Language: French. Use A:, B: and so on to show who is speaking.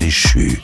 A: déchu.